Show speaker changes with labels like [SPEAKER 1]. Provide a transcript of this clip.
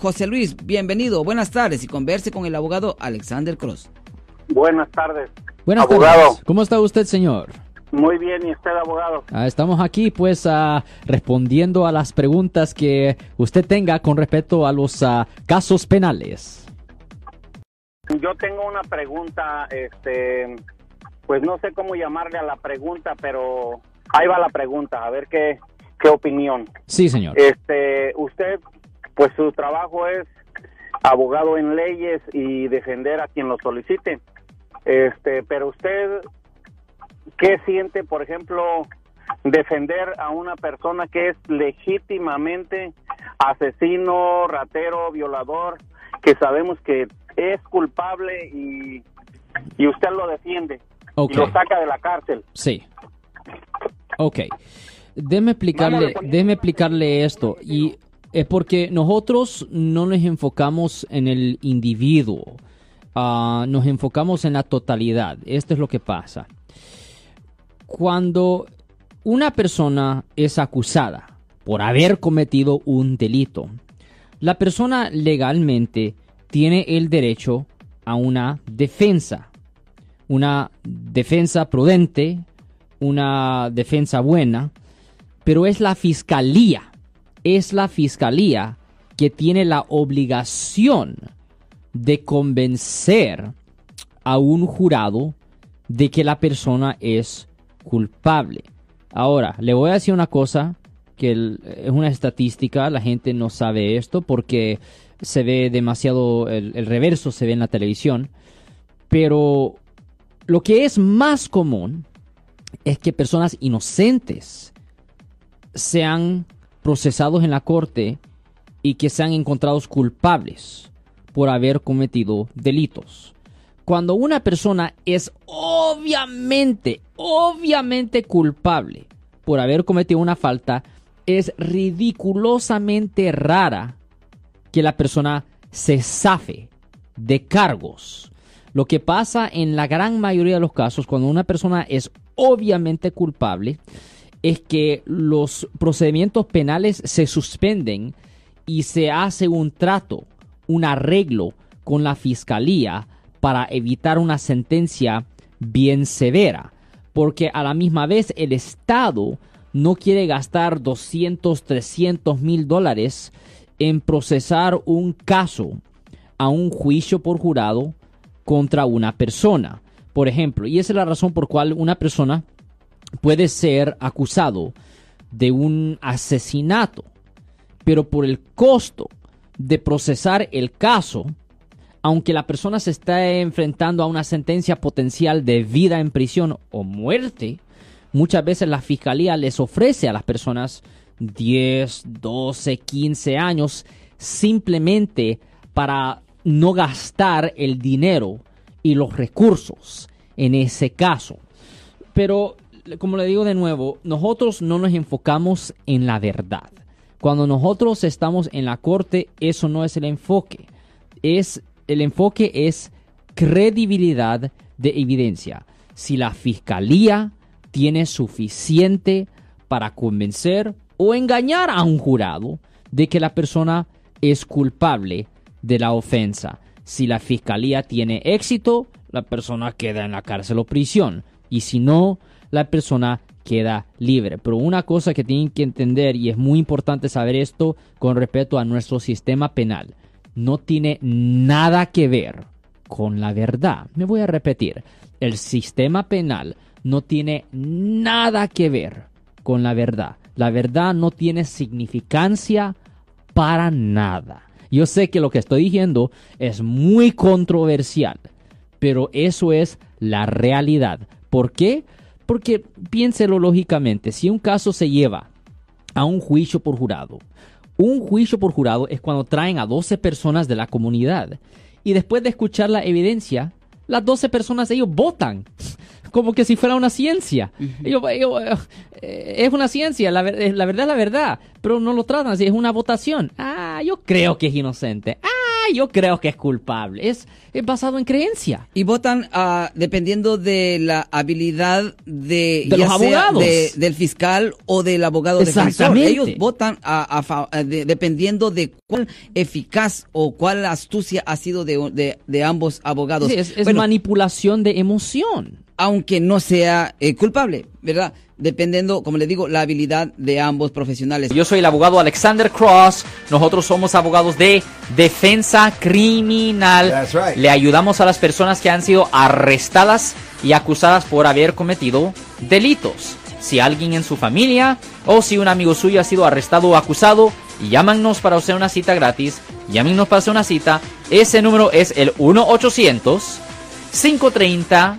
[SPEAKER 1] José Luis, bienvenido, buenas tardes y converse con el abogado Alexander Cross.
[SPEAKER 2] Buenas tardes.
[SPEAKER 3] Buenas
[SPEAKER 2] abogado.
[SPEAKER 3] tardes. ¿Cómo está usted, señor?
[SPEAKER 2] Muy bien, ¿y usted, abogado?
[SPEAKER 3] Ah, estamos aquí, pues, ah, respondiendo a las preguntas que usted tenga con respecto a los ah, casos penales.
[SPEAKER 2] Yo tengo una pregunta, este, pues no sé cómo llamarle a la pregunta, pero ahí va la pregunta, a ver qué, qué opinión.
[SPEAKER 3] Sí, señor.
[SPEAKER 2] Este, usted, pues su trabajo es abogado en leyes y defender a quien lo solicite. Este, pero usted, ¿qué siente, por ejemplo, defender a una persona que es legítimamente asesino, ratero, violador, que sabemos que es culpable y, y usted lo defiende y lo saca de la cárcel?
[SPEAKER 3] Sí. Ok. Déjeme explicarle, déjeme explicarle esto. Y es porque nosotros no nos enfocamos en el individuo. Ah, nos enfocamos en la totalidad. Esto es lo que pasa. Cuando una persona es acusada por haber cometido un delito, la persona legalmente tiene el derecho a una defensa. Una defensa prudente, una defensa buena, pero es la fiscalía, es la fiscalía que tiene la obligación de convencer a un jurado de que la persona es culpable. Ahora, le voy a decir una cosa que es una estadística, la gente no sabe esto porque se ve demasiado, el, el reverso se ve en la televisión, pero lo que es más común es que personas inocentes sean procesados en la corte y que sean encontrados culpables por haber cometido delitos. Cuando una persona es obviamente, obviamente culpable por haber cometido una falta, es ridiculosamente rara que la persona se zafe de cargos. Lo que pasa en la gran mayoría de los casos cuando una persona es obviamente culpable es que los procedimientos penales se suspenden y se hace un trato, un arreglo con la fiscalía para evitar una sentencia bien severa. Porque a la misma vez el Estado no quiere gastar 200, 300 mil dólares en procesar un caso a un juicio por jurado contra una persona. Por ejemplo, y esa es la razón por cual una persona puede ser acusado de un asesinato, pero por el costo de procesar el caso, aunque la persona se está enfrentando a una sentencia potencial de vida en prisión o muerte, muchas veces la fiscalía les ofrece a las personas 10, 12, 15 años simplemente para no gastar el dinero y los recursos en ese caso. Pero, como le digo de nuevo, nosotros no nos enfocamos en la verdad. Cuando nosotros estamos en la corte, eso no es el enfoque. Es, el enfoque es credibilidad de evidencia. Si la fiscalía tiene suficiente para convencer o engañar a un jurado de que la persona es culpable de la ofensa. Si la fiscalía tiene éxito, la persona queda en la cárcel o prisión. Y si no, la persona queda libre. Pero una cosa que tienen que entender, y es muy importante saber esto con respecto a nuestro sistema penal, no tiene nada que ver con la verdad. Me voy a repetir, el sistema penal no tiene nada que ver con la verdad. La verdad no tiene significancia para nada. Yo sé que lo que estoy diciendo es muy controversial, pero eso es la realidad. ¿Por qué? Porque piénselo lógicamente, si un caso se lleva a un juicio por jurado, un juicio por jurado es cuando traen a 12 personas de la comunidad y después de escuchar la evidencia, las 12 personas ellos votan como que si fuera una ciencia. Ellos- ellos, eh, es una ciencia, la, ver- la verdad es la verdad, pero no lo tratan así, es una votación. Ah, yo creo que es inocente. Ah,
[SPEAKER 4] yo creo que es culpable. Es, es basado en creencia.
[SPEAKER 1] Y votan ah, dependiendo de la habilidad de,
[SPEAKER 4] los abogados.
[SPEAKER 1] de- del fiscal o del abogado defensor.
[SPEAKER 4] Exactamente.
[SPEAKER 1] Ellos votan a- a fa- a- de- dependiendo de cuál eficaz o cuál astucia ha sido de, ambos abogados.
[SPEAKER 4] Sí, es es
[SPEAKER 1] Bueno,
[SPEAKER 4] manipulación de emoción.
[SPEAKER 1] Aunque no sea eh, culpable, ¿verdad? Dependiendo, como le digo, la habilidad de ambos profesionales.
[SPEAKER 3] Yo soy el abogado Alexander Cross. Nosotros somos abogados de defensa criminal.
[SPEAKER 5] That's right.
[SPEAKER 3] Le ayudamos a las personas que han sido arrestadas y acusadas por haber cometido delitos. Si alguien en su familia o si un amigo suyo ha sido arrestado o acusado, llámanos para hacer una cita gratis. Llámenos para hacer una cita. Ese número es el 1 800 530